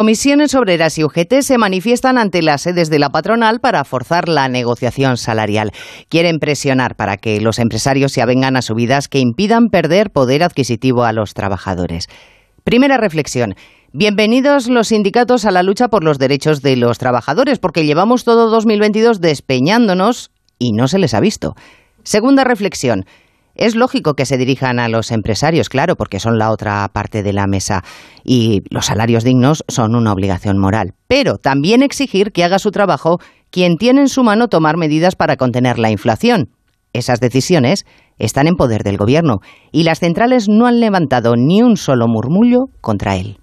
Comisiones Obreras y UGT se manifiestan ante las sedes de la patronal para forzar la negociación salarial. Quieren presionar para que los empresarios se avengan a subidas que impidan perder poder adquisitivo a los trabajadores. Primera reflexión. Bienvenidos los sindicatos a la lucha por los derechos de los trabajadores, porque llevamos todo 2022 despeñándonos y no se les ha visto. Segunda reflexión. Es lógico que se dirijan a los empresarios, claro, porque son la otra parte de la mesa y los salarios dignos son una obligación moral. Pero también exigir que haga su trabajo quien tiene en su mano tomar medidas para contener la inflación. Esas decisiones están en poder del Gobierno y las centrales no han levantado ni un solo murmullo contra él.